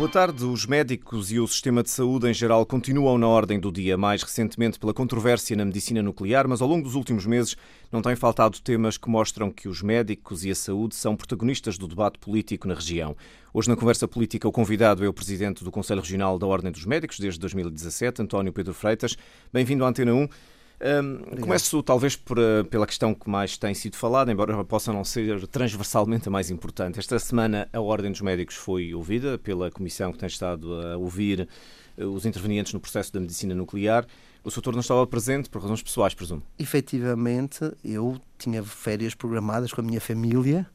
Boa tarde. Os médicos e o sistema de saúde em geral continuam na ordem do dia, mais recentemente pela controvérsia na medicina nuclear, mas ao longo dos últimos meses não têm faltado temas que mostram que os médicos e a saúde são protagonistas do debate político na região. Hoje, na conversa política, o convidado é o presidente do Conselho Regional da Ordem dos Médicos desde 2017, António Pedro Freitas. Bem-vindo à Antena 1. Um, começo talvez por, uh, pela questão que mais tem sido falada, embora possa não ser transversalmente a mais importante. Esta semana a Ordem dos Médicos foi ouvida pela comissão que tem estado a ouvir uh, os intervenientes no processo da medicina nuclear. O Sr. não estava presente por razões pessoais, presumo? Efetivamente, eu tinha férias programadas com a minha família,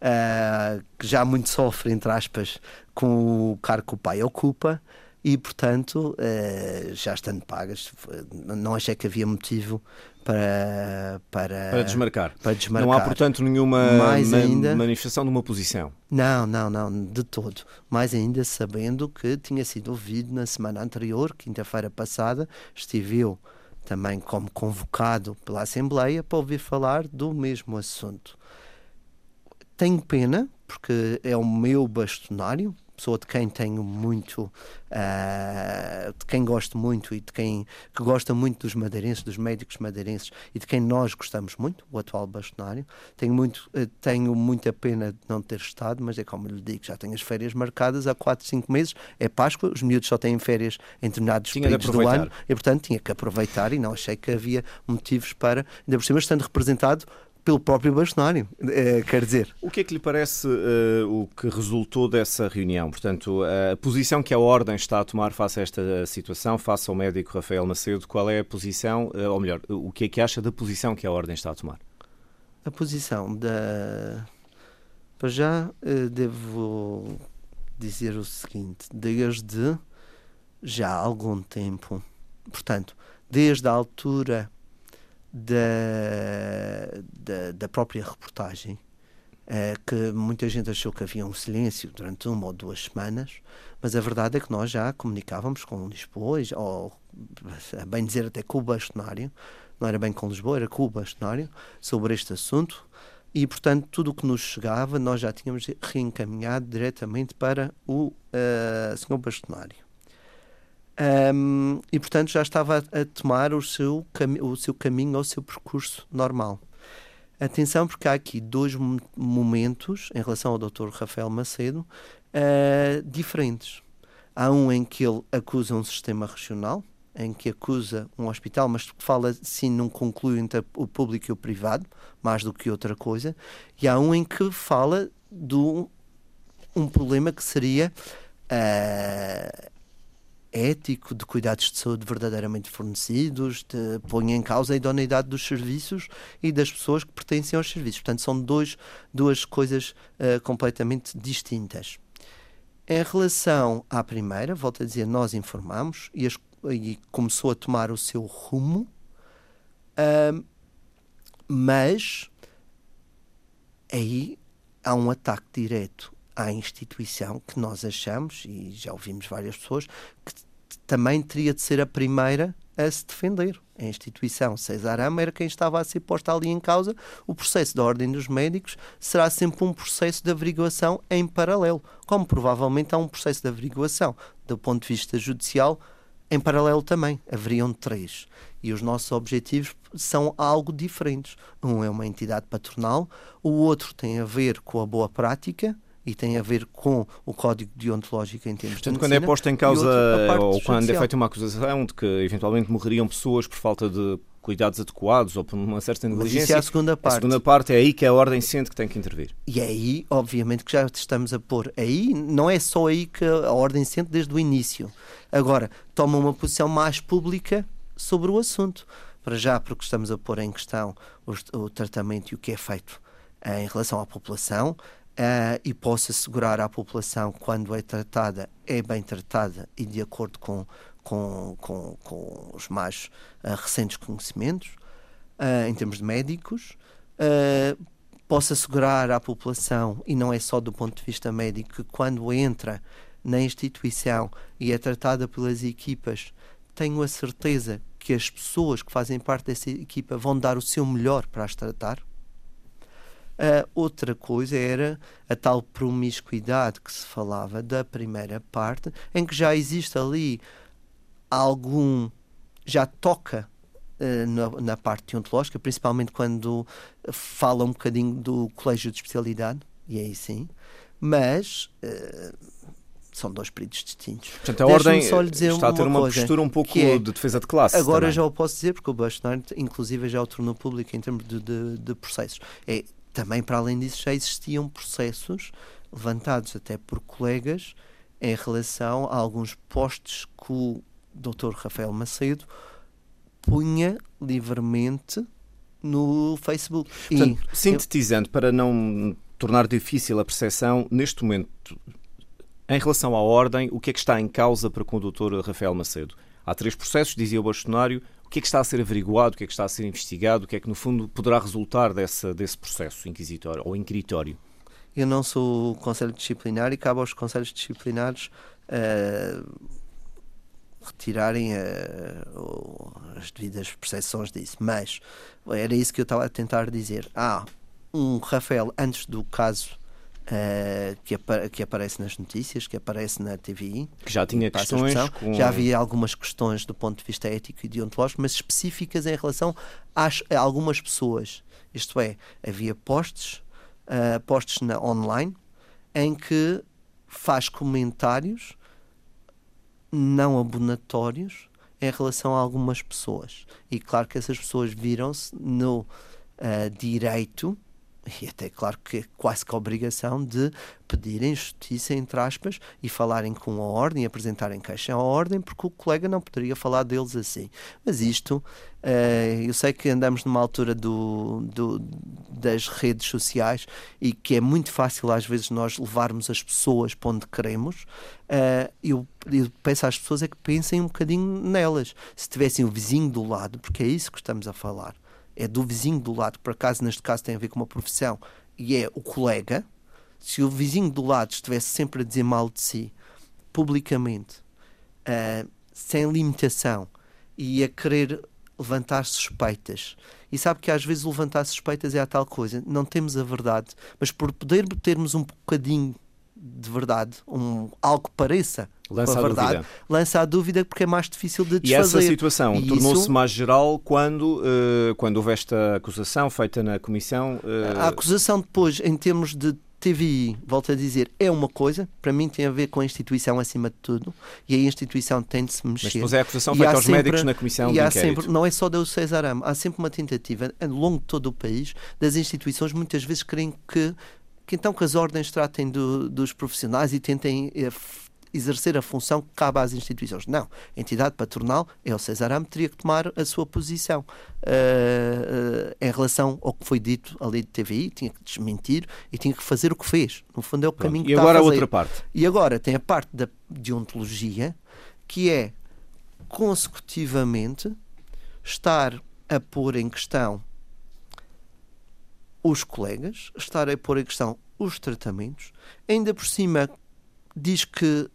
uh, que já muito sofre, entre aspas, com o cargo que o pai ocupa e, portanto, eh, já estando pagas, não achei que havia motivo para, para, para, desmarcar. para desmarcar. Não há, portanto, nenhuma Mais ainda, manifestação de uma posição? Não, não, não, de todo. Mais ainda sabendo que tinha sido ouvido na semana anterior, quinta-feira passada, estive eu também como convocado pela Assembleia para ouvir falar do mesmo assunto. Tenho pena, porque é o meu bastonário, pessoa de quem tenho muito, uh, de quem gosto muito e de quem que gosta muito dos madeirenses, dos médicos madeirenses e de quem nós gostamos muito, o atual bastonário. Tenho, muito, uh, tenho muita pena de não ter estado, mas é como lhe digo, já tenho as férias marcadas há 4, 5 meses, é Páscoa, os miúdos só têm férias em determinados tinha períodos do ano e, portanto, tinha que aproveitar e não achei que havia motivos para, ainda por cima, estando representado pelo próprio bastonário, é, quer dizer. O que é que lhe parece uh, o que resultou dessa reunião? Portanto, a posição que a Ordem está a tomar face a esta situação, face ao médico Rafael Macedo, qual é a posição, uh, ou melhor, o que é que acha da posição que a Ordem está a tomar? A posição da. Para já, uh, devo dizer o seguinte: desde já há algum tempo, portanto, desde a altura da, da, da própria reportagem, uh, que muita gente achou que havia um silêncio durante uma ou duas semanas, mas a verdade é que nós já comunicávamos com Lisboa, ou a bem dizer até com o bastonário, não era bem com Lisboa, era com o bastonário, sobre este assunto, e portanto tudo o que nos chegava nós já tínhamos reencaminhado diretamente para o uh, senhor bastonário. Um, e portanto já estava a, a tomar o seu, o seu caminho ou o seu percurso normal. Atenção, porque há aqui dois momentos em relação ao Dr. Rafael Macedo uh, diferentes. Há um em que ele acusa um sistema regional, em que acusa um hospital, mas fala sim num conclui entre o público e o privado, mais do que outra coisa, e há um em que fala de um problema que seria uh, ético de cuidados de saúde verdadeiramente fornecidos, de, põe em causa a idoneidade dos serviços e das pessoas que pertencem aos serviços. Portanto, são dois, duas coisas uh, completamente distintas. Em relação à primeira, volto a dizer, nós informamos e, as, e começou a tomar o seu rumo, uh, mas aí há um ataque direto à instituição que nós achamos, e já ouvimos várias pessoas, que também teria de ser a primeira a se defender. A instituição César Ama era quem estava a ser posta ali em causa. O processo da Ordem dos Médicos será sempre um processo de averiguação em paralelo, como provavelmente há um processo de averiguação do ponto de vista judicial em paralelo também. Haveriam três. E os nossos objetivos são algo diferentes. Um é uma entidade patronal, o outro tem a ver com a boa prática, e tem a ver com o código deontológico em termos Portanto, de quando é posta em causa ou quando é feita uma acusação de que eventualmente morreriam pessoas por falta de cuidados adequados ou por uma certa negligência. Mas isso é a segunda parte. A segunda parte é aí que a ordem sente que tem que intervir. E é aí, obviamente, que já estamos a pôr. Aí não é só aí que a ordem sente desde o início. Agora, toma uma posição mais pública sobre o assunto. Para já, porque estamos a pôr em questão o, o tratamento e o que é feito em relação à população, uh, e possa assegurar à população, quando é tratada, é bem tratada e de acordo com, com, com, com os mais uh, recentes conhecimentos, uh, em termos de médicos, possa assegurar à população, e não é só do ponto de vista médico, que quando entra na instituição e é tratada pelas equipas, tenho a certeza que as pessoas que fazem parte dessa equipa vão dar o seu melhor para as tratar Uh, outra coisa era a tal promiscuidade que se falava da primeira parte, em que já existe ali algum. já toca uh, na, na, parte deontológica, principalmente quando fala um bocadinho do colégio de especialidade, e aí sim, mas. Uh, são dois períodos distintos. Portanto, a ordem está a ter uma, postura um pouco é, de defesa de classe. Agora também. já o posso dizer, porque o Bolsonaro, inclusive, já o tornou público em termos de, de, de processos. É, também, para além disso, já existiam processos levantados até por colegas em relação a alguns postos que o Dr. Rafael Macedo punha livremente no Facebook. Portanto, e, sintetizando, eu... para não tornar difícil a percepção, neste momento, em relação à ordem, o que é que está em causa para com o Dr. Rafael Macedo? Há três processos, dizia o bastonário. O que é que está a ser averiguado, o que é que está a ser investigado, o que é que, no fundo, poderá resultar dessa, desse processo inquisitório ou inquiritório? Eu não sou conselho disciplinar e cabe aos conselhos disciplinares uh, retirarem uh, as devidas percepções disso. Mas era isso que eu estava a tentar dizer. Ah, um Rafael, antes do caso Uh, que, apa que, aparece nas notícias, que aparece na TVI. Que já tinha questões. Com... Já havia algumas questões do ponto de vista ético e deontológico, mas específicas em relação às, a algumas pessoas. Isto é, havia posts, uh, posts na online, em que faz comentários não abonatórios em relação a algumas pessoas. E claro que essas pessoas viram-se no uh, direito e até claro que é quase que a obrigação de pedirem justiça, entre aspas, e falarem com a ordem, apresentarem queixa à ordem, porque o colega não poderia falar deles assim. Mas isto, uh, eu sei que andamos numa altura do, do, das redes sociais e que é muito fácil às vezes nós levarmos as pessoas para onde queremos. Uh, eu, eu peço às pessoas é que pensem um bocadinho nelas. Se tivessem o vizinho do lado, porque é isso que estamos a falar é do vizinho do lado, por acaso neste caso tem a ver com uma profissão, e é o colega, se o vizinho do lado estivesse sempre a dizer mal de si, publicamente, uh, sem limitação, e a querer levantar suspeitas, e sabe que às vezes levantar suspeitas é a tal coisa, não temos a verdade, mas por poder termos um bocadinho de verdade, um, algo que pareça lança a, verdade, dúvida. lança a dúvida porque é mais difícil de desfazer. E essa situação tornou-se isso... mais geral quando, uh, quando houve esta acusação feita na Comissão? Uh... A acusação depois, em termos de TVI, volto a dizer, é uma coisa, para mim tem a ver com a instituição acima de tudo, e a instituição tem de se mexer. Mas depois é a acusação feita aos sempre, médicos na comissão e há sempre, Não é só do César Amo, há sempre uma tentativa, ao longo de todo o país, das instituições muitas vezes querem que, que então que as ordens tratem do, dos profissionais e tentem eh, exercer a função que cabe às instituições. Não. A entidade patronal, é o César Amo, teria que tomar a sua posição uh, uh, em relação ao que foi dito ali de TVI, tinha que desmentir e tinha que fazer o que fez. No fundo, é o Pronto. caminho que e está agora a fazer. outra parte. E agora tem a parte da deontologia, que é consecutivamente estar a pôr em questão os colegas, estar a pôr em questão os tratamentos, ainda por cima diz que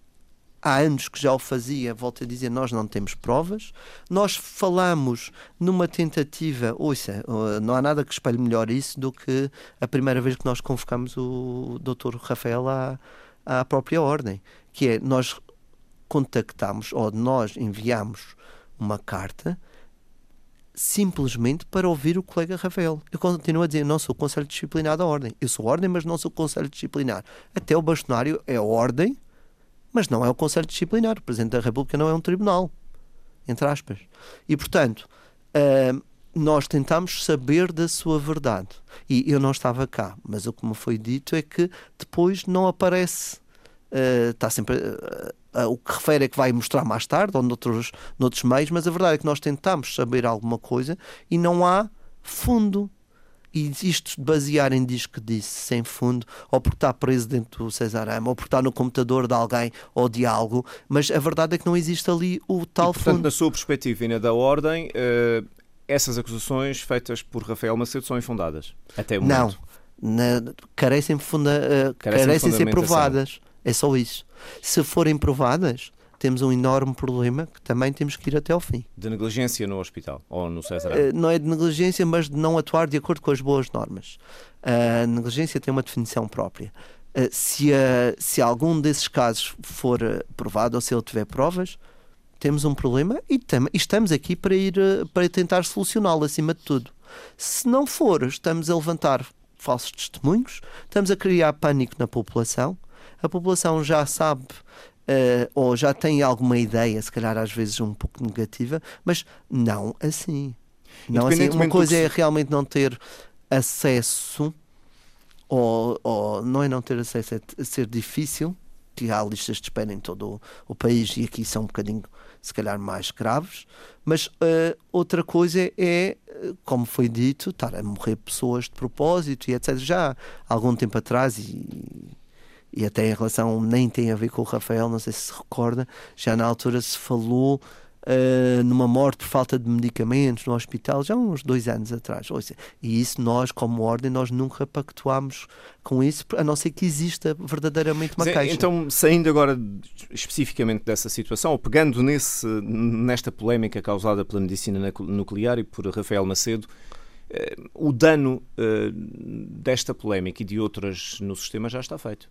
há anos que já o fazia, volto a dizer, nós não temos provas. Nós falamos numa tentativa, ouça, não há nada que espelhe melhor isso do que a primeira vez que nós convocamos o Dr. Rafael à, à própria ordem, que é nós contactamos ou nós enviamos uma carta simplesmente para ouvir o colega Rafael. Eu continuo a dizer, não sou conselho disciplinar da ordem. Eu sou ordem, mas não sou conselho disciplinar. Até o bastonário é ordem, mas não é o Conselho Disciplinar. O Presidente da República não é um tribunal, entre aspas. E, portanto, uh, nós tentamos saber da sua verdade. E eu não estava cá, mas o que me foi dito é que depois não aparece. Uh, está sempre. Uh, o que refere é que vai mostrar mais tarde ou noutros, noutros meios, mas a verdade é que nós tentamos saber alguma coisa e não há fundo e isto basear em diz que disse, sem fundo, ou porque está preso dentro do Cesarama, ou porque está no computador de alguém ou de algo, mas a verdade é que não existe ali o tal e, portanto, fundo. na sua perspectiva e na da Ordem, uh, essas acusações feitas por Rafael Macedo são infundadas? Até o momento. Não, na, carecem, funda, uh, carecem, carecem ser provadas. É só isso. Se forem provadas, temos um enorme problema que também temos que ir até ao fim. De negligência no hospital ou no César? Uh, não é de negligência, mas de não atuar de acordo com as boas normas. A negligência tem uma definição própria. Uh, se, se algum desses casos for provado ou se ele tiver provas, temos um problema e, e estamos aqui para ir para tentar solucioná-lo acima de tudo. Se não for, estamos a levantar falsos testemunhos, estamos a criar pânico na população. A população já sabe uh, ou já tem alguma ideia, se calhar às vezes um pouco negativa, mas não assim. Não assim. Uma coisa é realmente não ter acesso, ou, ou não é não ter acesso, é ser difícil, que há listas de espera em todo o, o país e aqui são um bocadinho, se calhar, mais graves. Mas uh, outra coisa é, como foi dito, estar a morrer pessoas de propósito e etc. Já há algum tempo atrás, e e até em relação, nem tem a ver com o Rafael, não sei se se recorda, já na altura se falou uh, numa morte por falta de medicamentos no hospital, já há uns dois anos atrás. E isso nós, como ordem, nós nunca pactuámos com isso, a não ser que exista verdadeiramente uma queixa. Então, saindo agora especificamente dessa situação, ou pegando nesse, nesta polémica causada pela medicina nuclear e por Rafael Macedo, eh, o dano uh, desta polémica e de outras no sistema já está feito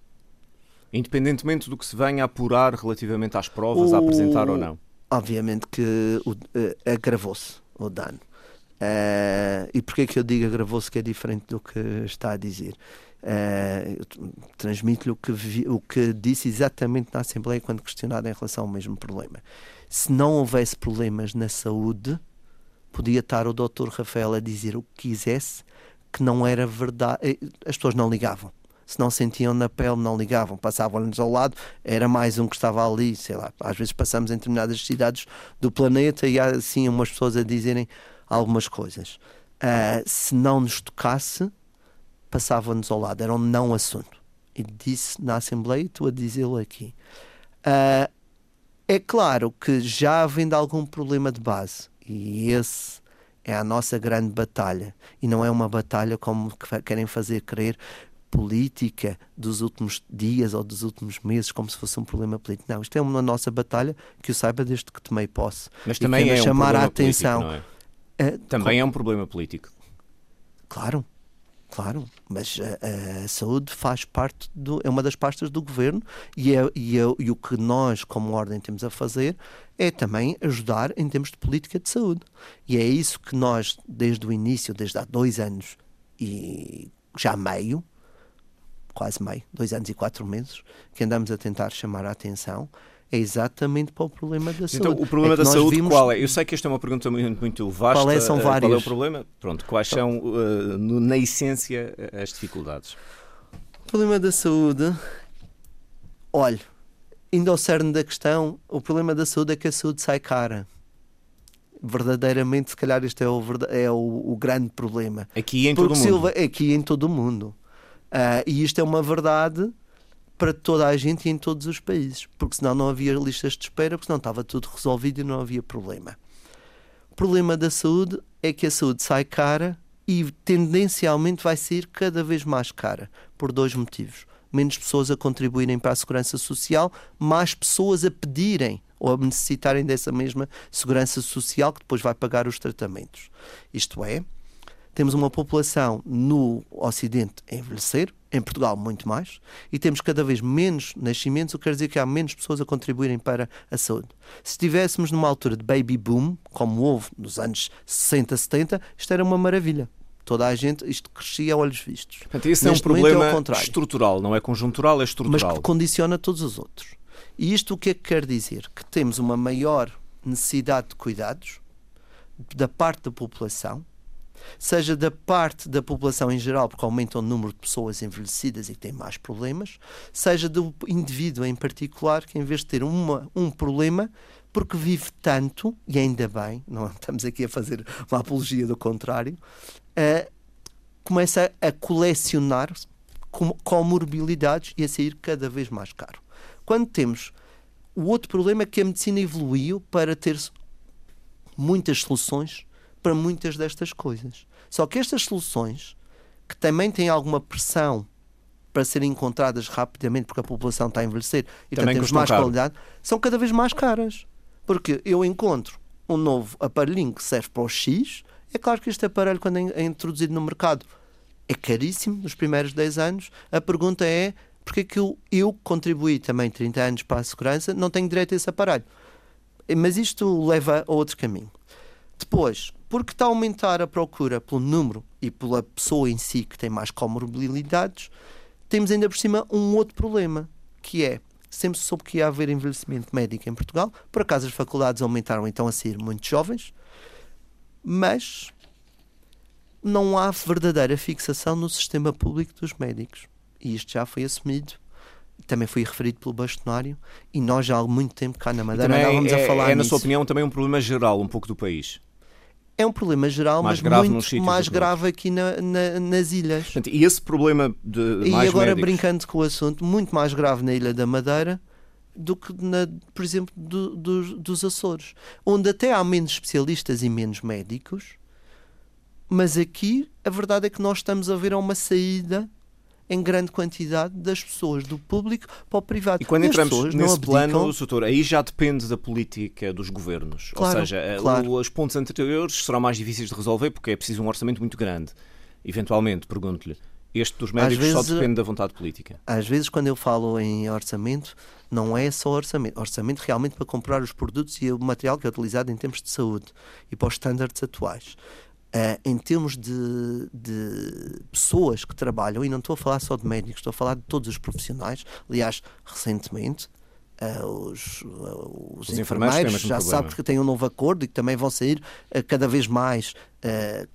independentemente do que se venha a apurar relativamente às provas, o... a apresentar ou não? Obviamente que uh, agravou-se o dano. Uh, e porquê que eu digo agravou-se que é diferente do que está a dizer? Uh, Transmito-lhe o, que o que disse exatamente na Assembleia quando questionado em relação ao mesmo problema. Se não houvesse problemas na saúde, podia estar o Dr. Rafael a dizer o que quisesse, que não era verdade. As pessoas não ligavam se não sentiam na pele, não ligavam, passavam-nos ao lado, era mais um que estava ali, sei lá. Às vezes passamos em determinadas cidades do planeta e há assim umas pessoas a dizerem algumas coisas. Uh, se não nos tocasse, passavam-nos ao lado, era um não assunto. E disse na Assembleia, estou a dizê-lo aqui. Uh, é claro que já havendo algum problema de base, e esse é a nossa grande batalha, e não é uma batalha como querem fazer crer política dos últimos dias ou dos últimos meses, como se fosse um problema político. Não, isto é uma nossa batalha que eu saiba desde que tomei posse. Mas também é chamar um a atenção. Político, é? uh, também com... é um problema político. Claro, claro, mas a, a, saúde faz parte do, é uma das pastas do governo e, é, e, é, e o que nós, como ordem, temos a fazer é também ajudar em termos de política de saúde. E é isso que nós, desde o início, desde há dois anos e já meio, quase meio, dois anos e quatro meses, que andamos a tentar chamar a atenção é exatamente para o problema da então, saúde. Então, o problema é da saúde vimos... qual é? Eu sei que esta é uma pergunta muito, muito vasta. Qual é, são vários. Qual é o problema? Pronto, quais são, uh, na essência, as dificuldades? O problema da saúde, olha, indo ao cerne da questão, o problema da saúde é que a saúde sai cara. Verdadeiramente, se calhar, este é o, é o, o grande problema. Aqui em Porque todo o mundo. Silva, aqui em todo o mundo. Uh, e isto é uma verdade para toda a gente e em todos os países, porque senão não havia listas de espera, porque senão estava tudo resolvido e não havia problema. O problema da saúde é que a saúde sai cara e tendencialmente vai ser cada vez mais cara, por dois motivos. Menos pessoas a contribuírem para a segurança social, mais pessoas a pedirem ou a necessitarem dessa mesma segurança social que depois vai pagar os tratamentos. Isto é, temos uma população no Ocidente a envelhecer, em Portugal muito mais, e temos cada vez menos nascimentos, o que quer dizer que há menos pessoas a contribuírem para a saúde. Se estivéssemos numa altura de baby boom, como houve nos anos 60, 70, isto era uma maravilha toda a gente, isto crescia a olhos vistos. Portanto, esse Neste é um problema é estrutural, não é conjuntural, é estrutural. Mas que condiciona todos os outros. E isto o que é que quer dizer? Que temos uma maior necessidade de cuidados da parte da população, seja da parte da população em geral, porque aumenta o número de pessoas envelhecidas e que têm mais problemas, seja do indivíduo em particular, que em vez de ter uma, um problema, porque vive tanto, e ainda bem, não estamos aqui a fazer uma apologia do contrário, uh, começa a colecionar com comorbilidades e a sair cada vez mais caro. Quando temos o outro problema é que a medicina evoluiu para ter muitas soluções para muitas destas coisas. Só que estas soluções, que também têm alguma pressão para serem encontradas rapidamente, porque a população está a envelhecer e também temos mais caro. qualidade, são cada vez mais caras. Porque eu encontro um novo aparelhinho que serve para o X, é claro que este aparelho, quando é introduzido no mercado, é caríssimo nos primeiros 10 anos. A pergunta é porque é que eu, eu contribuí também 30 anos para a segurança, não tenho direito a esse aparelho. Mas isto leva a outro caminho. Depois, porque está a aumentar a procura pelo número e pela pessoa em si que tem mais comorbilidades, temos ainda por cima um outro problema, que é sempre se soube que ia haver envelhecimento médico em Portugal. Por acaso as faculdades aumentaram então a ser muito jovens, mas não há verdadeira fixação no sistema público dos médicos. E isto já foi assumido também foi referido pelo bastonário e nós já há muito tempo cá na Madeira andávamos é, a falar É, na nisso. sua opinião, também um problema geral um pouco do país é um problema geral, mais mas muito mais grave aqui na, na, nas ilhas. Portanto, e esse problema de E agora, médicos... brincando com o assunto, muito mais grave na Ilha da Madeira do que, na, por exemplo, do, do, dos Açores, onde até há menos especialistas e menos médicos, mas aqui a verdade é que nós estamos a ver uma saída em grande quantidade das pessoas do público para o privado. E quando e entramos nesse plano, doutor, aí já depende da política dos governos. Claro, Ou seja, eh, claro. os pontos anteriores serão mais difíceis de resolver porque é preciso um orçamento muito grande. Eventualmente, pergunto-lhe, este dos médicos vezes, só depende da vontade política. Às vezes, quando eu falo em orçamento, não é só orçamento. Orçamento realmente para comprar os produtos e o material que é utilizado em termos de saúde e para os estándares atuais. Uh, em termos de, de, pessoas que trabalham, e não estou a falar só de médicos, estou a falar de todos os profissionais. Aliás, recentemente, uh, os, uh, os, os, enfermeiros já sabem que têm um novo acordo e que também vão sair cada vez mais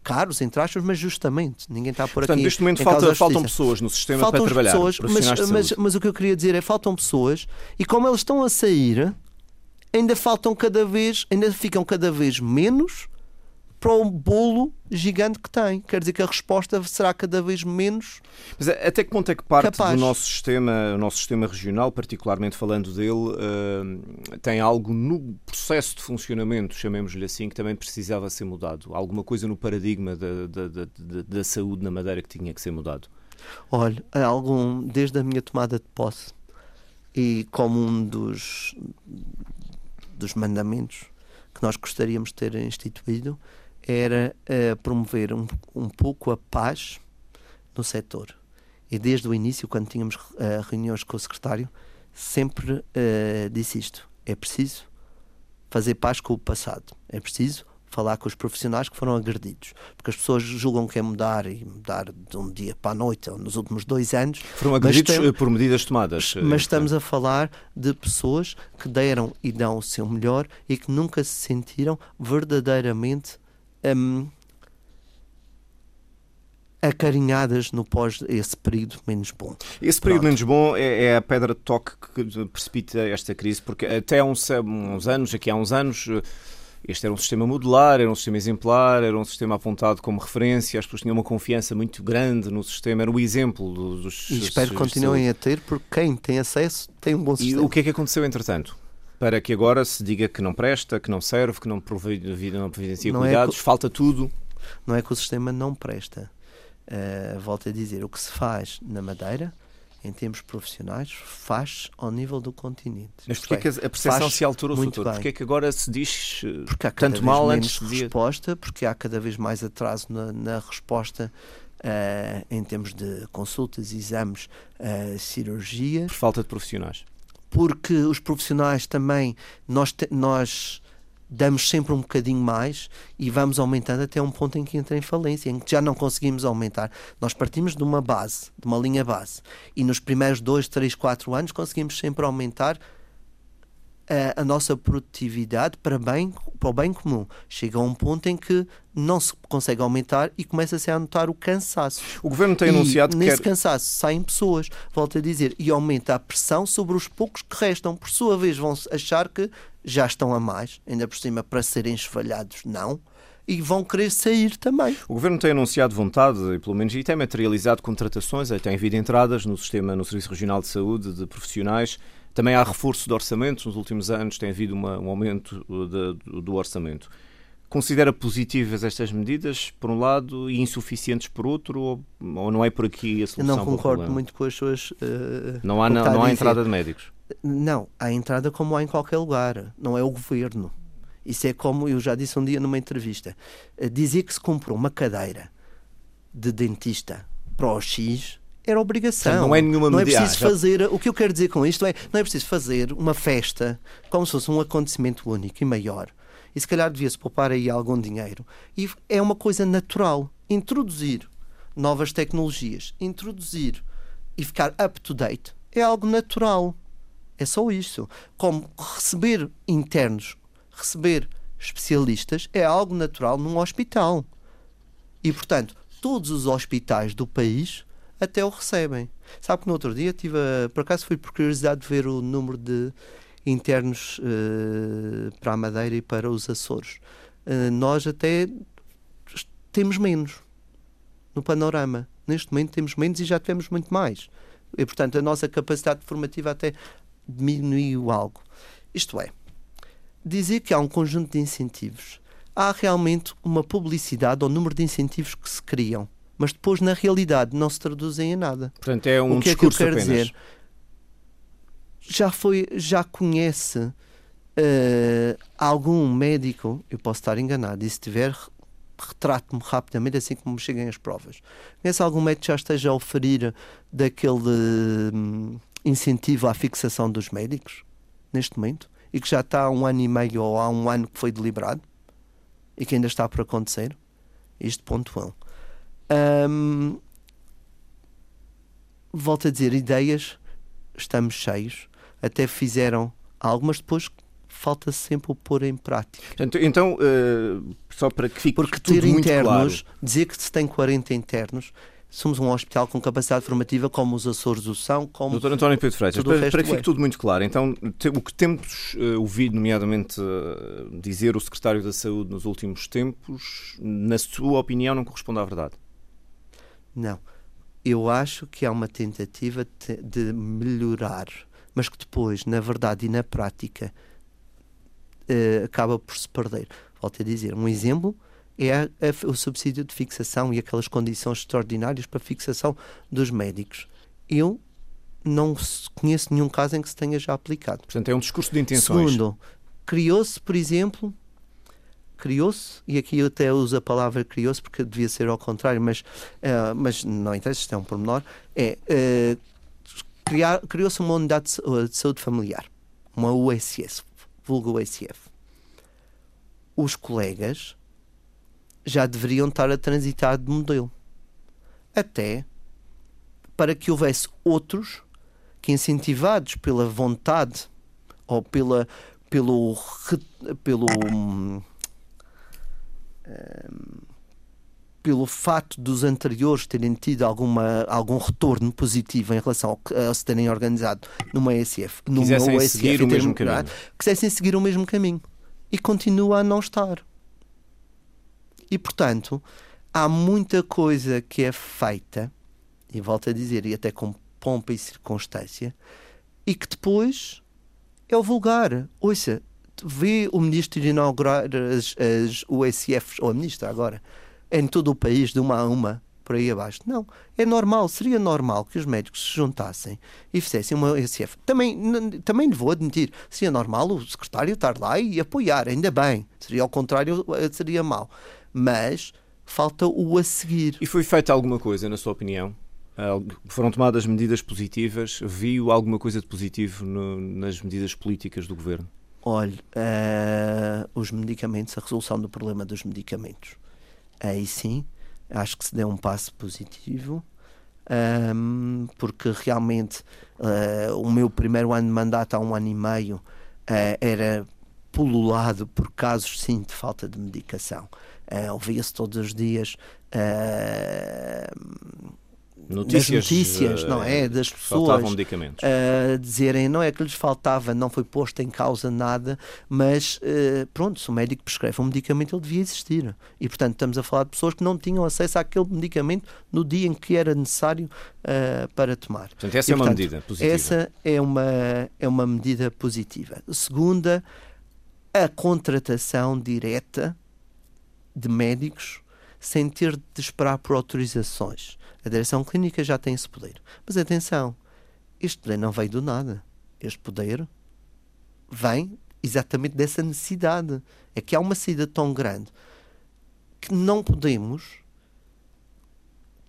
caros, entre aspas, mas justamente ninguém está por Portanto, aqui. Neste momento falta, faltam pessoas no sistema faltam para trabalhar. Pessoas, mas, mas, mas o que eu queria dizer é faltam pessoas e como elas estão a sair, ainda faltam cada vez, ainda ficam cada vez menos para o bolo gigante que tem. Quer dizer que a resposta será cada vez menos. Mas até que ponto é que parte capaz. do nosso sistema, o nosso sistema regional, particularmente falando dele, uh, tem algo no processo de funcionamento, chamemos-lhe assim, que também precisava ser mudado? Alguma coisa no paradigma da, da, da, da saúde na Madeira que tinha que ser mudado? Olha, algum, desde a minha tomada de posse e como um dos, dos mandamentos que nós gostaríamos de ter instituído era uh, promover um, um pouco a paz no setor. E desde o início, quando tínhamos uh, reuniões com o secretário, sempre uh, disse isto: é preciso fazer paz com o passado, é preciso falar com os profissionais que foram agredidos, porque as pessoas julgam que é mudar e mudar de um dia para a noite, ou nos últimos dois anos. Foram agredidos tem, por medidas tomadas. Mas estamos a falar de pessoas que deram e dão o seu melhor e que nunca se sentiram verdadeiramente um, acarinhadas no pós esse período menos bom. Esse período Pronto. menos bom é, é, a pedra de toque que precipita esta crise, porque até há uns, uns anos, aqui há uns anos, este era um sistema modular, era um sistema exemplar, era um sistema apontado como referência, as pessoas tinham uma confiança muito grande no sistema, era o exemplo dos. E espero que continuem a ter, porque quem tem acesso tem um bom sistema. E o que é que aconteceu entretanto? Para que agora se diga que não presta, que não serve, que não, não providencia não cuidados, é que, falta tudo. Não é que o sistema não presta. Uh, volto a dizer, o que se faz na Madeira, em termos profissionais, faz ao nível do continente. Mas porquê é, que a percepção se alterou, doutor? Porquê é que agora se diz eh, porque há cada tanto mal antes de resposta, porque há cada vez mais atraso na, na resposta uh, em termos de consultas, exames, uh, cirurgias. Por falta de profissionais porque os profissionais também, nós, nós damos sempre um bocadinho mais e vamos aumentando até um ponto em que entra em falência, em que já não conseguimos aumentar. Nós partimos de uma base, de uma linha base, e nos primeiros dois, três, quatro anos conseguimos sempre aumentar a, a, nossa produtividade para, bem, para o bem comum. Chega a um ponto em que não se consegue aumentar e começa-se a notar o cansaço. O governo tem anunciado que. Nesse quer... cansaço saem pessoas, volto a dizer, e aumenta a pressão sobre os poucos que restam. Por sua vez, vão achar que já estão a mais, ainda por cima, para serem esvalhados, não e vão querer sair também. O Governo tem anunciado vontade, e pelo menos e tem materializado contratações, tem havido entradas no sistema, no Serviço Regional de Saúde de profissionais também há reforço de orçamentos. Nos últimos anos tem havido uma, um aumento de, do orçamento. Considera positivas estas medidas, por um lado, e insuficientes por outro, ou, ou não é por aqui a solução? Eu não concordo muito com as suas. Uh, não há, não, não há entrada de médicos? Não, há entrada como há em qualquer lugar, não é o governo. Isso é como eu já disse um dia numa entrevista: eh, dizer que se comprou uma cadeira de dentista para o X era obrigação. não é nenhuma Não é preciso fazer. O que eu quero dizer com isto é: não é preciso fazer uma festa como se fosse um acontecimento único e maior. E se calhar devia-se poupar aí algum dinheiro. E é uma coisa natural. Introduzir novas tecnologias, introduzir e ficar up to date é algo natural. É só isso. Como receber internos, receber especialistas é algo natural num hospital. E, portanto, todos os hospitais do país até o recebem. Sabe que no outro dia tive a, por acaso fui por curiosidade de ver o número de internos uh, para a Madeira e para os Açores. Uh, nós até temos menos no panorama. Neste momento temos menos e já tivemos muito mais. E, portanto, a nossa capacidade formativa até diminuiu algo. Isto é, dizer que há um conjunto de incentivos. Há realmente uma publicidade ao número de incentivos que se criam mas depois na realidade não se traduzem em nada. Portanto, é um o que discurso é que eu quero apenas. dizer? Já foi, já conhece uh, algum médico, eu posso estar enganado, e se tiver, retrato-me rapidamente assim como me cheguem as provas. Conhece algum médico que já esteja a oferir daquele um, incentivo à fixação dos médicos, neste momento? E que já está há um ano e meio ou há um ano que foi deliberado? E que ainda está por acontecer? Isto ponto 1. Um. Um, volto a dizer, ideias, estamos cheios. Até fizeram algumas, depois falta sempre o pôr em prática. Então, uh, só para que fique Porque tudo ter internos, claro. dizer que se tem 40 internos, somos um hospital com capacidade formativa como os Açores o são, como Doutor António Pedro Freitas, para, para que fique é. tudo muito claro, então o que temos uh, ouvido, nomeadamente, uh, dizer o Secretário da Saúde nos últimos tempos, na sua opinião, não corresponde à verdade? Não. Eu acho que há uma tentativa de melhorar, mas que depois, na verdade e na prática, uh, acaba por se perder. Volto a dizer, um exemplo é a, a, o subsídio de fixação e aquelas condições extraordinárias para fixação dos médicos. Eu não conheço nenhum caso em que se tenha já aplicado. Portanto, é um discurso de intenções. Segundo, criou-se, por exemplo, criou-se, e aqui eu até uso a palavra criou-se porque devia ser ao contrário, mas, uh, mas não interessa, isto é um pormenor, é uh, criou-se uma unidade de saúde familiar, uma USS, vulgo USF. Os colegas já deveriam estar a transitar de modelo. Até para que houvesse outros que, incentivados pela vontade ou pela, pelo, pelo hum, pelo fato dos anteriores terem tido alguma, algum retorno positivo em relação ao, a se terem organizado numa ESF, numa quisessem OSF, seguir o mesmo caminho. quisessem seguir o mesmo caminho e continua a não estar. E portanto, há muita coisa que é feita, e volto a dizer, e até com pompa e circunstância, e que depois é o vulgar. Ouça, vê o ministro inaugurar as, as USFs, ou a ministra agora, em todo o país, de uma a uma, por aí abaixo. Não. É normal, seria normal que os médicos se juntassem e fizessem uma USF. Também, também lhe vou admitir, seria normal o secretário estar lá e apoiar, ainda bem. Seria ao contrário, eh, seria mau. Mas falta o a seguir. E foi feita alguma coisa, na sua opinião? Foram tomadas medidas positivas? Viu alguma coisa de positivo no, nas medidas políticas do governo? Olhe, uh, os medicamentos, a resolução do problema dos medicamentos. Aí sim, acho que se deu um passo positivo, um, porque realmente uh, o meu primeiro ano de mandato, há um ano e meio, uh, era pululado por casos, sim, de falta de medicação. Ouvia-se todos os dias notícias, das notícias, não é? Das pessoas uh, dizerem não é que lhes faltava, não foi posto em causa nada, mas uh, pronto, se o médico prescreve um medicamento, ele devia existir. E portanto estamos a falar de pessoas que não tinham acesso àquele medicamento no dia em que era necessário uh, para tomar. Portanto, essa e, é uma medida positiva. Essa é uma, é uma medida positiva. Segunda, a contratação direta de médicos sem ter de esperar por autorizações. A direção clínica já tem esse poder. Mas atenção, este poder não veio do nada. Este poder vem exatamente dessa necessidade. É que há uma saída tão grande que não podemos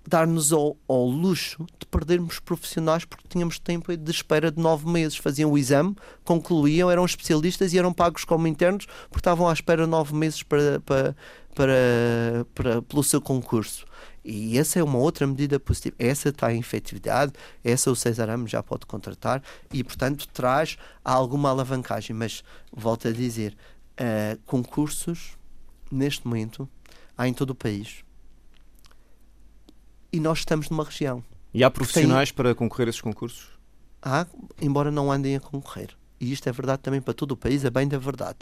dar-nos ao, ao, luxo de perdermos profissionais porque tínhamos tempo de espera de nove meses. Faziam o exame, concluíam, eram especialistas e eram pagos como internos porque estavam à espera nove meses para, para, para, para, pelo seu concurso. E essa é uma outra medida positiva. Essa está em efetividade, essa o Cesarame já pode contratar e, portanto, traz alguma alavancagem. Mas, volto a dizer, uh, concursos, neste momento, há em todo o país e nós estamos numa região. E há profissionais tem... para concorrer a esses concursos? Há, embora não andem a concorrer. E isto é verdade também para todo o país, é bem da verdade.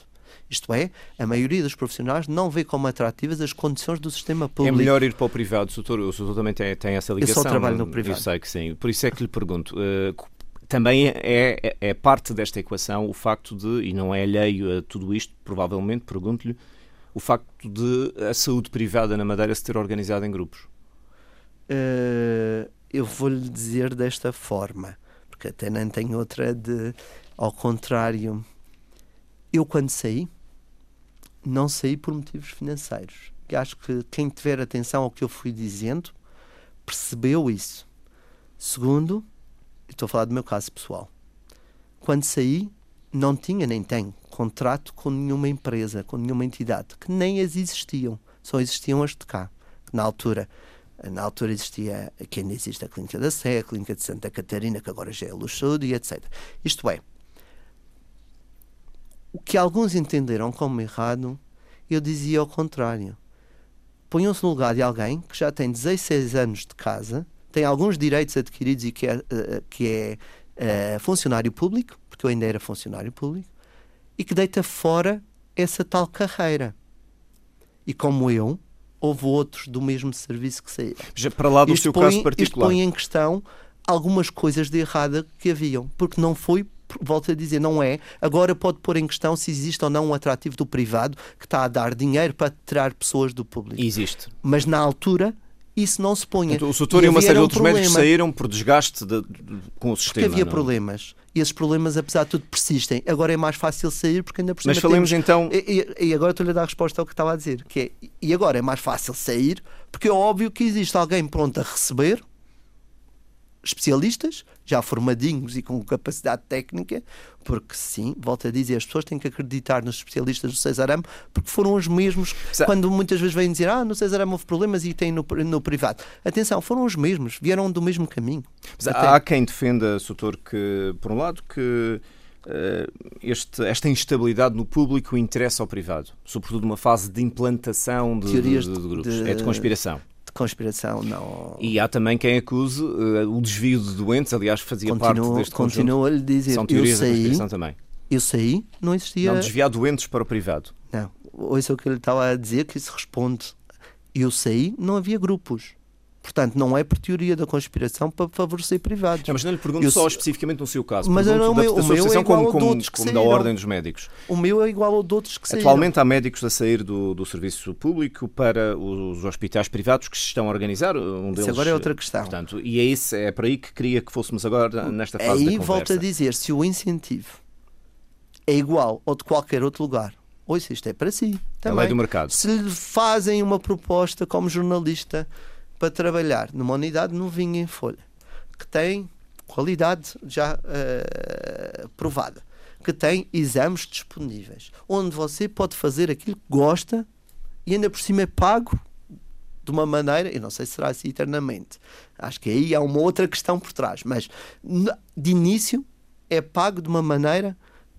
Isto é, a maioria dos profissionais não vê como atrativas as condições do sistema público. É melhor ir para o privado, o doutor, o doutor também tem, tem essa ligação. Eu só trabalho no privado. Eu sei que sim, por isso é que lhe pergunto. Uh, também é, é, é, parte desta equação o facto de, e não é alheio a tudo isto, provavelmente, pergunto-lhe, o facto de a saúde privada na Madeira se ter organizado em grupos. Uh, eu vou-lhe dizer desta forma, porque até nem tenho outra de. Ao contrário, eu quando saí, não saí por motivos financeiros. Que acho que quem tiver atenção ao que eu fui dizendo percebeu isso. Segundo, estou a falar do meu caso pessoal. Quando saí, não tinha nem tenho contrato com nenhuma empresa, com nenhuma entidade, que nem as existiam, só existiam as de cá. Na altura na altura existia, que ainda existe a Clínica da Sé, a Clínica de Santa Catarina, que agora já é Luxudo e etc. Isto é, o que alguns entenderam como errado, eu dizia ao contrário. Ponham-se no lugar de alguém que já tem 16 anos de casa, tem alguns direitos adquiridos e que é, uh, que é uh, funcionário público, porque eu ainda era funcionário público, e que deita fora essa tal carreira. E como eu, houve outros do mesmo serviço que saíram. Já para lá do isto seu põe, caso particular. Isto põe em questão algumas coisas de errada que haviam, porque não foi volto a dizer, não é. Agora pode pôr em questão se existe ou não um atrativo do privado que está a dar dinheiro para tirar pessoas do público. Existe. Mas na altura isso não se punha. Então, o Soutor e, e uma série de outros problemas. médicos saíram por desgaste de, de, com o sistema. Porque havia não? É? problemas. E esses problemas, apesar de tudo, persistem. Agora é mais fácil sair porque ainda por cima Mas falemos temos... então... E, e, e agora estou-lhe a dar a resposta ao que estava a dizer. Que é, e agora é mais fácil sair porque é óbvio que existe alguém pronto a receber especialistas, já formadinhos e com capacidade técnica, porque sim, volto a dizer, as pessoas têm que acreditar nos especialistas do Cesarame, porque foram os mesmos, quando muitas vezes vêm dizer, ah, no Cesarame houve problemas e tem no, no privado. Atenção, foram os mesmos, vieram do mesmo caminho. Mas Até... há quem defenda, Soutor, que, por um lado, que uh, este, esta instabilidade no público interessa ao privado, sobretudo numa fase de implantação de, de, de, de grupos. De... É de conspiração de conspiração não. E há também quem acuse uh, o desvio de doentes, aliás, fazia continuo, parte deste Continuo a lhe dizer, São teorias eu saí, da conspiração também. Eu saí, não existia. Não, desviar doentes para o privado. Não, ouça o que ele estava a dizer, que isso responde. Eu saí, não havia grupos. Portanto, não é por teoria da conspiração para favorecer privados. Não, mas não lhe pergunto eu, só especificamente no seu caso. Mas o meu, o meu é igual como, ao de outros que como da Ordem dos Médicos. O meu é igual ao de outros que Atualmente saíram. há médicos a sair do, do serviço público para os hospitais privados que se estão a organizar. Um deles, isso agora é outra questão. Portanto, e é, isso, é para aí que queria que fôssemos agora nesta fase Aí da conversa. volto a dizer, se o incentivo é igual ao de qualquer outro lugar, ouça, isto é para si. Também. É a lei do mercado. Se lhe fazem uma proposta como jornalista para trabalhar numa unidade novinha em folha, que tem qualidade já uh, provada, que tem exames disponíveis, onde você pode fazer aquilo que gosta e ainda por cima é pago de uma maneira, eu não sei se será assim eternamente. Acho que aí há uma outra questão por trás, mas de início é pago de uma maneira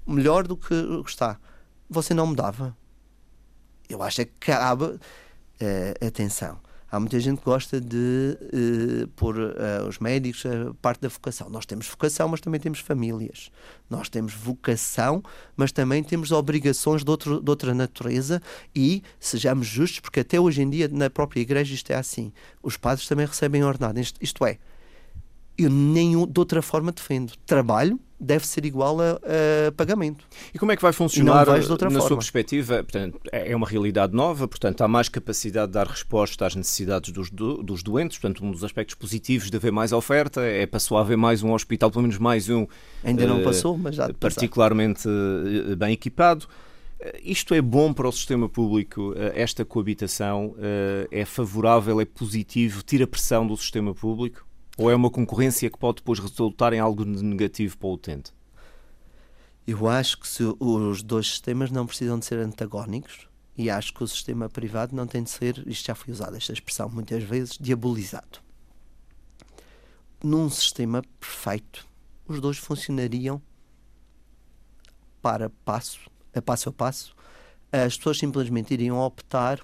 melhor do que está. Você não mudava. Eu acho é que cabe uh, atenção Há muita gente que gosta de uh, pôr uh, os médicos a parte da vocação. Nós temos vocação, mas também temos famílias. Nós temos vocação, mas também temos obrigações de, outro, de outra natureza e sejamos justos, porque até hoje em dia na própria igreja isto é assim. Os padres também recebem ordenado. Isto, isto é, eu nenhum de outra forma defendo. Trabalho deve ser igual a, a, pagamento. E como é que vai funcionar na forma. sua perspectiva? Portanto, é, é uma realidade nova, portanto, há mais capacidade de dar resposta às necessidades dos, do, dos doentes, portanto, um dos aspectos positivos de haver mais oferta é passou a haver mais um hospital, pelo menos mais um. Ainda não uh, passou, mas já Particularmente uh, bem equipado. Uh, isto é bom para o sistema público, esta coabitação é favorável, é positivo, tira pressão do sistema público? Ou é uma concorrência que pode depois resultar em algo negativo para o utente? Eu acho que se os dois sistemas não precisam de ser antagónicos e acho que o sistema privado não tem de ser, isto já foi usado esta expressão muitas vezes, diabolizado. Num sistema perfeito, os dois funcionariam para passo a passo a passo. As pessoas simplesmente iriam optar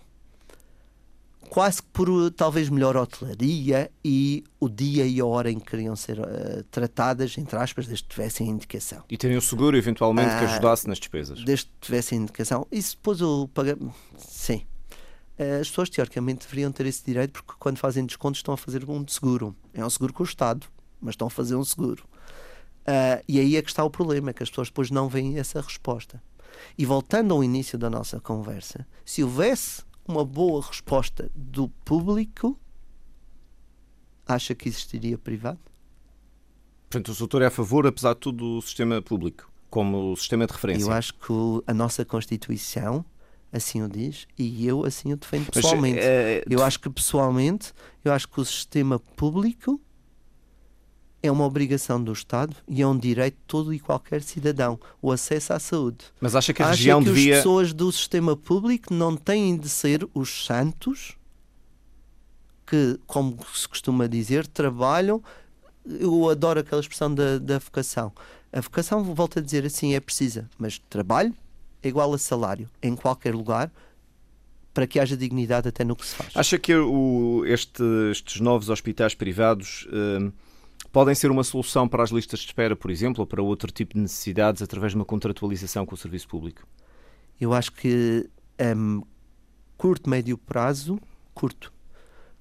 quase que por talvez melhor hotelaria e o dia e a hora em que queriam ser uh, tratadas, entre aspas, desde que tivessem indicação. E terem o seguro, eventualmente, que ah, ajudasse nas despesas. Desde que tivessem indicação. Isso depois o pagamento. Sim. Uh, as pessoas, teoricamente, deveriam ter esse direito porque quando fazem descontos estão a fazer um seguro. É um seguro com o Estado, mas estão a fazer um seguro. Uh, e aí é que está o problema, é que as pessoas depois não veem essa resposta. E voltando ao início da nossa conversa, se houvesse uma boa resposta do público, acha que existiria privado? Portanto, o doutor é a favor, apesar de tudo, do sistema público, como sistema de referência. Eu acho que a nossa Constituição assim o diz e eu assim o defendo pessoalmente. Mas, é, eu acho que pessoalmente, eu acho que o sistema público é uma obrigação do Estado e é um direito de todo e qualquer cidadão o acesso à saúde. Mas acha que a acha região que devia... as pessoas do sistema público não têm de ser os santos que, como se costuma dizer, trabalham. Eu adoro aquela expressão da, da vocação. A vocação, volto a dizer assim, é precisa, mas trabalho é igual a salário em qualquer lugar para que haja dignidade até no que se faz. Acha que o, este, estes novos hospitais privados. Uh podem ser uma solução para as listas de espera, por exemplo, ou para outro tipo de necessidades através de uma contratualização com o serviço público? Eu acho que um, curto, médio prazo, curto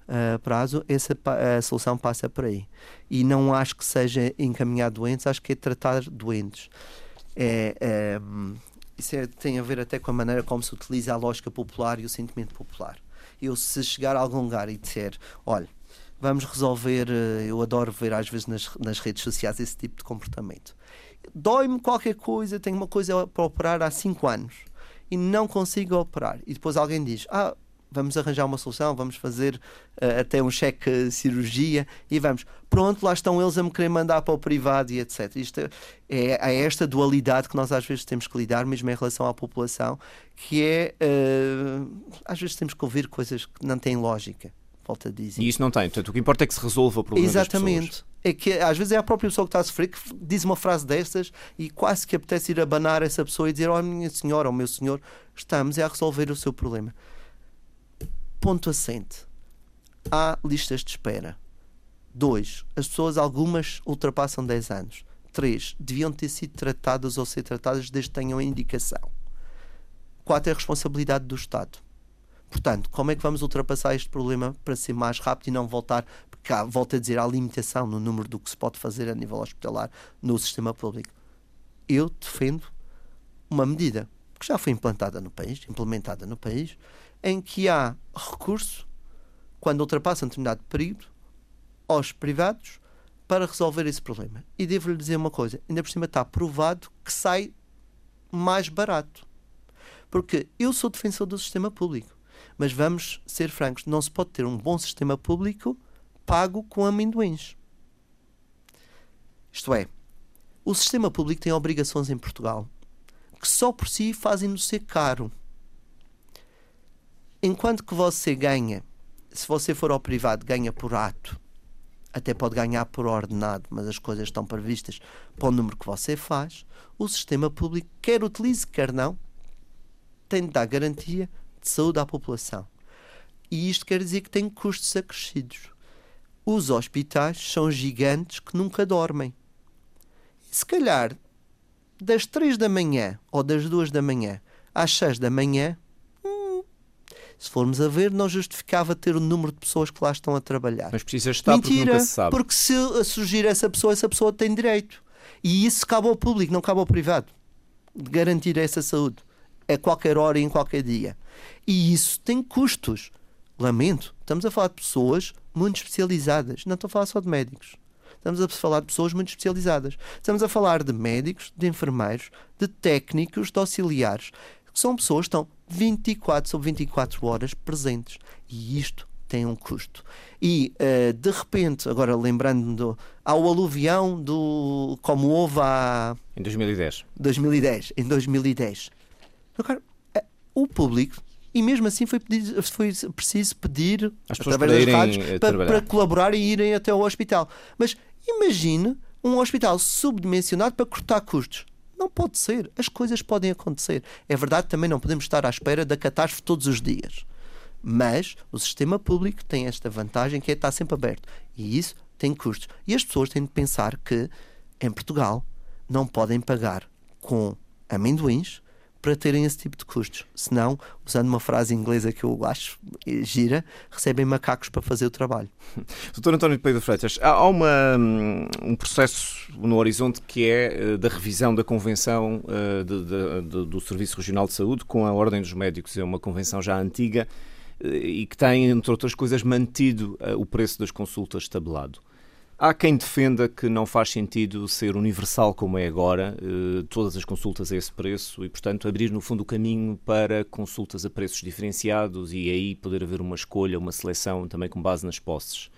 uh, prazo, essa a solução passa por aí. E não acho que seja encaminhar doentes, acho que é tratar doentes. É, é, isso é, tem a ver até com a maneira como se utiliza a lógica popular e o sentimento popular. Eu, se chegar a algum lugar e disser, olha, vamos resolver. Eh, eu adoro ver às vezes nas, nas redes sociais esse tipo de comportamento. Dói-me qualquer coisa, tenho uma coisa para operar há 5 anos e não consigo operar. E depois alguém diz: Ah, vamos arranjar uma solução, vamos fazer uh, até um cheque cirurgia e vamos. Pronto, lá estão eles a me querer mandar para o privado e etc. Isto é, é, é esta dualidade que nós às vezes temos que lidar, mesmo em relação à população, que é. Uh, às vezes temos que ouvir coisas que não têm lógica a dizer. E isso não tem, portanto, o que importa é que se resolva o problema Exatamente. É que às vezes é a própria pessoa que está a sofrer que diz uma frase destas e quase que apetece ir abanar essa pessoa e dizer: Oh, minha senhora, ou oh, meu senhor, estamos a resolver o seu problema. Ponto assente. Há listas de espera. Dois, as pessoas, algumas ultrapassam 10 anos. Três, deviam ter sido tratadas ou ser tratadas desde que tenham a indicação. Quatro, é a responsabilidade do Estado. Portanto, como é que vamos ultrapassar este problema para ser mais rápido e não voltar, porque há, volto a dizer, há limitação no número do que se pode fazer a nível hospitalar no sistema público. Eu defendo uma medida que já foi implantada no país, implementada no país, em que há recurso, quando ultrapassa um determinado período, aos privados para resolver esse problema. E devo-lhe dizer uma coisa: ainda por cima está provado que sai mais barato. Porque eu sou defensor do sistema público. Mas vamos ser francos, não se pode ter um bom sistema público pago com amendoins. Isto é, o sistema público tem obrigações em Portugal que só por si fazem-no ser caro. Enquanto que você ganha, se você for ao privado, ganha por ato, até pode ganhar por ordenado, mas as coisas estão previstas para o número que você faz, o sistema público, quer utilize, quer não, tem de dar garantia de saúde à população. E isto quer dizer que tem custos acrescidos. Os hospitais são gigantes que nunca dormem. se calhar, das 3 da manhã ou das 2 da manhã às 6 da manhã, hum, se formos a ver, não justificava ter o número de pessoas que lá estão a trabalhar. Mas precisa estar Mentira, porque nunca se sabe. Porque se surgir essa pessoa, essa pessoa tem direito. E isso cabe ao público, não cabe ao privado. De garantir essa saúde a qualquer hora e em qualquer dia. E isso tem custos. Lamento, estamos a falar de pessoas muito especializadas. Não estou a falar só de médicos. Estamos a falar de pessoas muito especializadas. Estamos a falar de médicos, de enfermeiros, de técnicos, de auxiliares, que são pessoas que estão 24 sobre 24 horas presentes. E isto tem um custo. E uh, de repente, agora lembrando do, ao aluvião do como houve há em 2010. 2010, em 2010. Agora, uh, o público e mesmo assim foi, pedido, foi preciso pedir através das rádios eh, para, para, colaborar e irem até o hospital. Mas imagine um hospital subdimensionado para cortar custos. Não pode ser. As coisas podem acontecer. É verdade, também não podemos estar à espera da catástrofe todos os dias. Mas o sistema público tem esta vantagem que é estar sempre aberto. E isso tem custos. E as pessoas têm de pensar que em Portugal não podem pagar com amendoins para terem esse tipo de custos. Senão, usando uma frase inglesa que eu acho gira, recebem macacos para fazer o trabalho. Doutor António Pedro Freitas, há uma, um processo no horizonte que é eh, da revisão da Convenção uh, de, de, de, do Serviço Regional de Saúde com a Ordem dos Médicos. É uma convenção já antiga e que tem, entre outras coisas, mantido eh, o preço das consultas tabelado. Há quem defenda que não faz sentido ser universal como é agora, eh, todas as consultas a esse preço e, portanto, abrir no fundo o caminho para consultas a preços diferenciados e aí poder haver uma escolha, uma seleção também com base nas posses.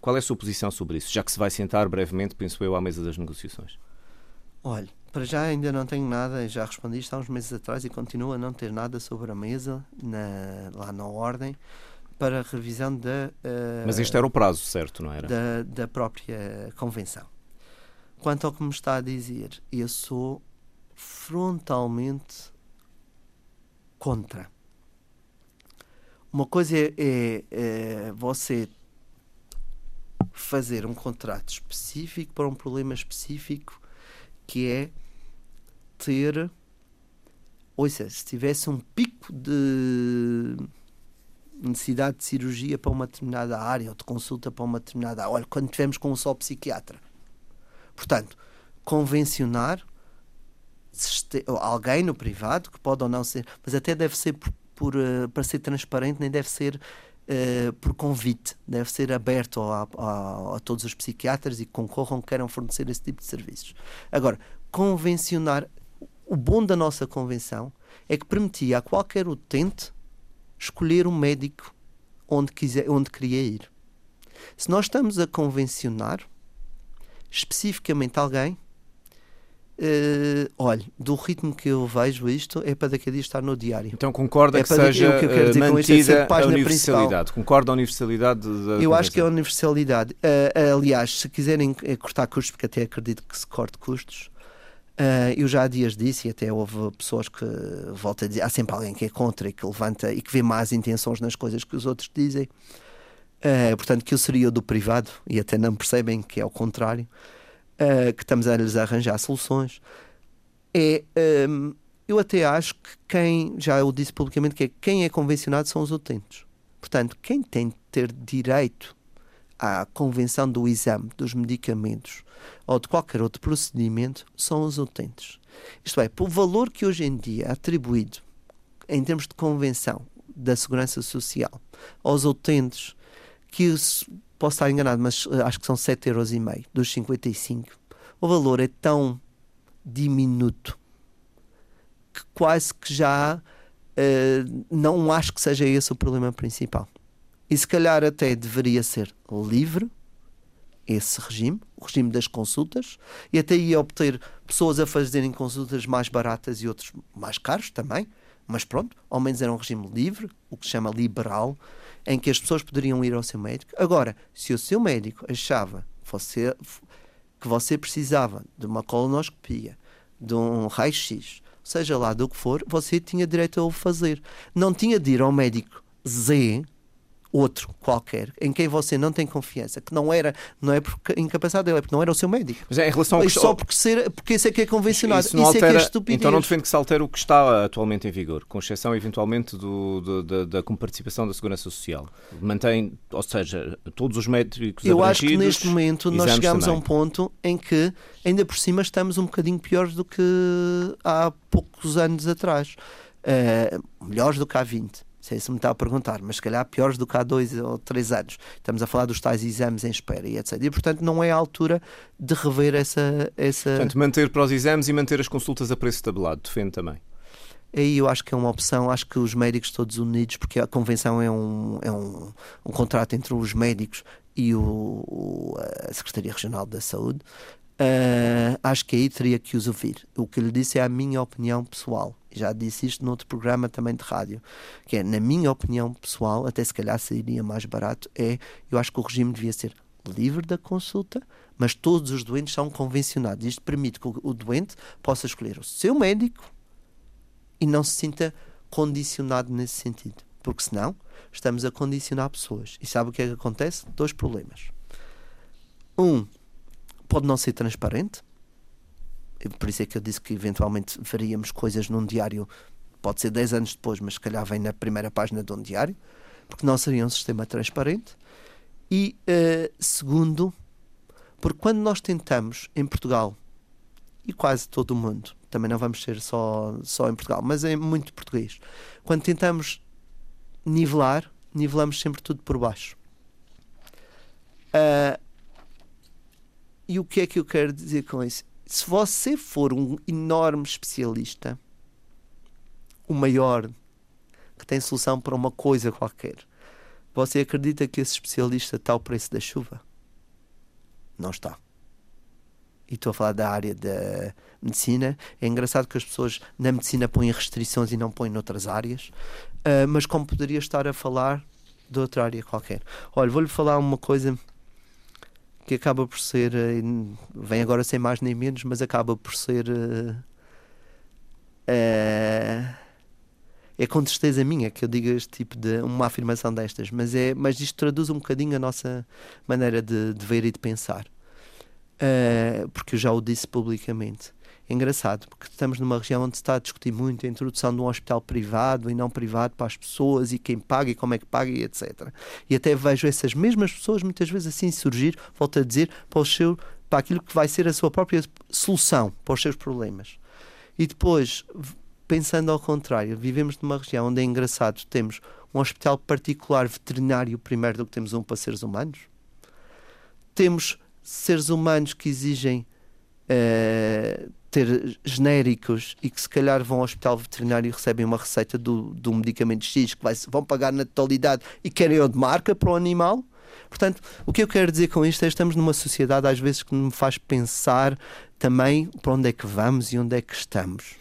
Qual é a sua posição sobre isso, já que se vai sentar brevemente, penso eu, à mesa das negociações? Olha, para já ainda não tenho nada, já respondi isto há uns meses atrás e continuo a não ter nada sobre a mesa, na, lá na ordem, para a revisão da. Uh, Mas este era o prazo, certo, não era? Da, da própria convenção. Quanto ao que me está a dizer, eu sou frontalmente contra. Uma coisa é, é, é você fazer um contrato específico para um problema específico que é ter. Ouça, se tivesse um pico de necessidade de cirurgia para uma determinada área ou de consulta para uma determinada área, olha, quando tivemos com um só psiquiatra. Portanto, convencionar alguém no privado, que pode ou não ser, mas até deve ser por, por uh, para ser transparente, nem deve ser uh, por convite, deve ser aberto a, a, a, todos os psiquiatras e que concorram que queiram fornecer esse tipo de serviços. Agora, convencionar o bom da nossa convenção é que permitia a qualquer utente escolher um médico onde, quiser, onde queria ir. Se nós estamos a convencionar especificamente alguém, uh, olha, do ritmo que eu vejo isto, é para daqui a dia estar no diário. Então concorda é que seja que que é mantida é a universalidade? Principal. Concorda a universalidade da Eu acho que é a universalidade. Uh, aliás, se quiserem cortar custos, porque até acredito que se corte custos, Uh, eu já há dias disse, e até houve pessoas que voltam a dizer, há sempre alguém que é contra e que levanta e que vê más intenções nas coisas que os outros dizem. Uh, portanto, que eu seria do privado, e até não percebem que é o contrário, uh, que estamos a lhes arranjar soluções. É, um, eu até acho que quem, já eu disse publicamente, que é, quem é convencionado são os utentes. Portanto, quem tem de ter direito à convenção do exame dos medicamentos ou de qualquer outro procedimento são os utentes. Isto é, pelo valor que hoje em dia é atribuído em termos de convenção da Segurança Social aos utentes, que posso estar enganado, mas eh, acho que são 7,5 euros dos 55, o valor é tão diminuto que quase que já uh, não acho que seja esse o problema principal. E se calhar até deveria ser livre esse regime, o regime das consultas, e até ia obter pessoas a fazerem consultas mais baratas e outros mais caros também. Mas pronto, ao menos era um regime livre, o que se chama liberal, em que as pessoas poderiam ir ao seu médico. Agora, se o seu médico achava você, que você precisava de uma colonoscopia, de um raio-x, seja lá do que for, você tinha direito a o fazer. Não tinha de ir ao médico Z outro qualquer, em quem você não tem confiança, que não era, não é porque incapacidade dele, é porque não era o seu médico. Mas é em relação ao que... Só porque, ser, porque isso é que é convencionado. Isso, isso altera... é que é estupidez. Então não defende que se altere o que está atualmente em vigor, com exceção eventualmente do, do, da, da participação da Segurança Social. Mantém, ou seja, todos os médicos Eu acho que neste momento nós chegamos também. a um ponto em que ainda por cima estamos um bocadinho piores do que há poucos anos atrás. Uh, melhores do que há 20 sei se me está a perguntar, mas se calhar piores do que há dois ou três anos. Estamos a falar dos tais exames em espera e etc. E, portanto, não é a altura de rever essa... essa... Portanto, manter para os exames e manter as consultas a preço tabelado, defende também. Aí eu acho que é uma opção, acho que os médicos todos unidos, porque a convenção é um, é um, um contrato entre os médicos e o, a Secretaria Regional da Saúde, Uh, acho que aí teria que os ouvir. O que lhe disse é a minha opinião pessoal. Já disse isto noutro programa também de rádio. Que é, na minha opinião pessoal, até se calhar sairia mais barato, é eu acho que o regime devia ser livre da consulta, mas todos os doentes são convencionados. Isto permite que o doente possa escolher o seu médico e não se sinta condicionado nesse sentido. Porque senão estamos a condicionar pessoas. E sabe o que é que acontece? Dois problemas. Um, pode não ser transparente. Por isso é que eu disse que eventualmente veríamos coisas num diário, pode ser 10 anos depois, mas se calhar vem na primeira página de um diário, porque não seria um sistema transparente. E uh, segundo, porque quando nós tentamos em Portugal, e quase todo o mundo, também não vamos ser só, só em Portugal, mas é muito português, quando tentamos nivelar, nivelamos sempre tudo por baixo. Uh, e o que é que eu quero dizer com isso? Se você for um enorme especialista, o maior, que tem solução para uma coisa qualquer, você acredita que esse especialista está ao preço da chuva? Não está. E estou a falar da área da medicina. É engraçado que as pessoas na medicina põem restrições e não põem noutras áreas, uh, mas como poderia estar a falar de outra área qualquer. Olha, vou-lhe falar uma coisa que acaba por ser, eh, vem agora sem mais nem menos, mas acaba por ser. Uh, é com tristeza minha que eu diga este tipo de uma afirmação destas, mas é, mas isto traduz um bocadinho a nossa maneira de, de ver e de pensar, uh, porque eu já o disse publicamente. É engraçado, porque estamos numa região onde se está a discutir muito a introdução de um hospital privado e não privado para as pessoas e quem paga e como é que paga e etc. E até vejo essas mesmas pessoas muitas vezes assim surgir, volto a dizer, para, o seu, para aquilo que vai ser a sua própria solução para os seus problemas. E depois, pensando ao contrário, vivemos numa região onde é engraçado, temos um hospital particular veterinário primeiro do que temos um para seres humanos. Temos seres humanos que exigem uh, ter genéricos e que se calhar vão ao hospital veterinário e recebem uma receita do, do medicamento X que vai, vão pagar na totalidade e querem o de marca para o animal. Portanto, o que eu quero dizer com isto é que estamos numa sociedade às vezes que me faz pensar também para onde é que vamos e onde é que estamos.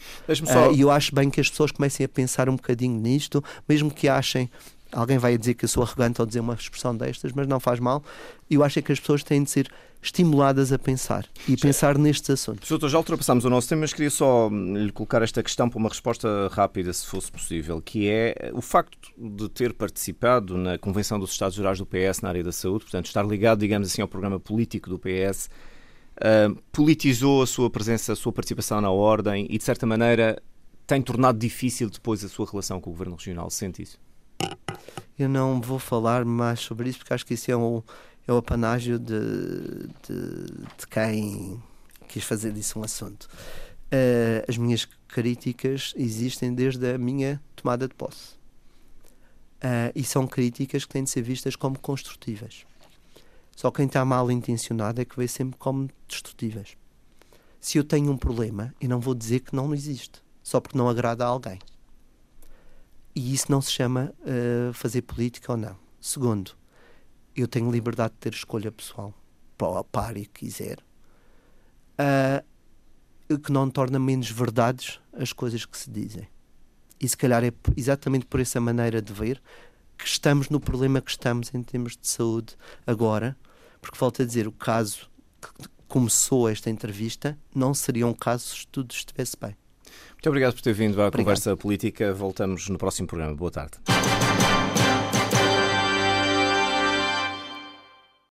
Só... Uh, e eu acho bem que as pessoas comecem a pensar um bocadinho nisto, mesmo que achem alguém vai dizer que eu sou arrogante ao dizer uma expressão destas, mas não faz mal. Eu acho é que as pessoas têm de ser estimuladas a pensar e pensar nestes assuntos. Doutor, já ultrapassámos o nosso tema, mas queria só lhe colocar esta questão para uma resposta rápida, se fosse possível, que é o facto de ter participado na Convenção dos Estados Gerais do PS na área da saúde, portanto, estar ligado, digamos assim, ao programa político do PS, uh, politizou a sua presença, a sua participação na ordem e, de certa maneira, tem tornado difícil depois a sua relação com o Governo Regional. Sente isso? Eu não vou falar mais sobre isso porque acho que isso é um, é o apanágio de, de, de quem quis fazer disso um assunto. Uh, as minhas críticas existem desde a minha tomada de posse. Uh, e são críticas que têm de ser vistas como construtivas. Só quem está mal intencionado é que vê sempre como destrutivas. Se eu tenho um problema, eu não vou dizer que não existe, só porque não agrada a alguém. E isso não se chama uh, fazer política ou não. Segundo, eu tenho liberdade de ter escolha pessoal para a área que quiser. Uh, que não torna menos verdades as coisas que se dizem. E se calhar é exatamente por essa maneira de ver que estamos no problema que estamos em termos de saúde agora, porque volto a dizer, o caso que começou esta entrevista não seria um caso se tudo estivesse bem. Muito obrigado por ter vindo à obrigado. conversa política. Voltamos no próximo programa. Boa tarde.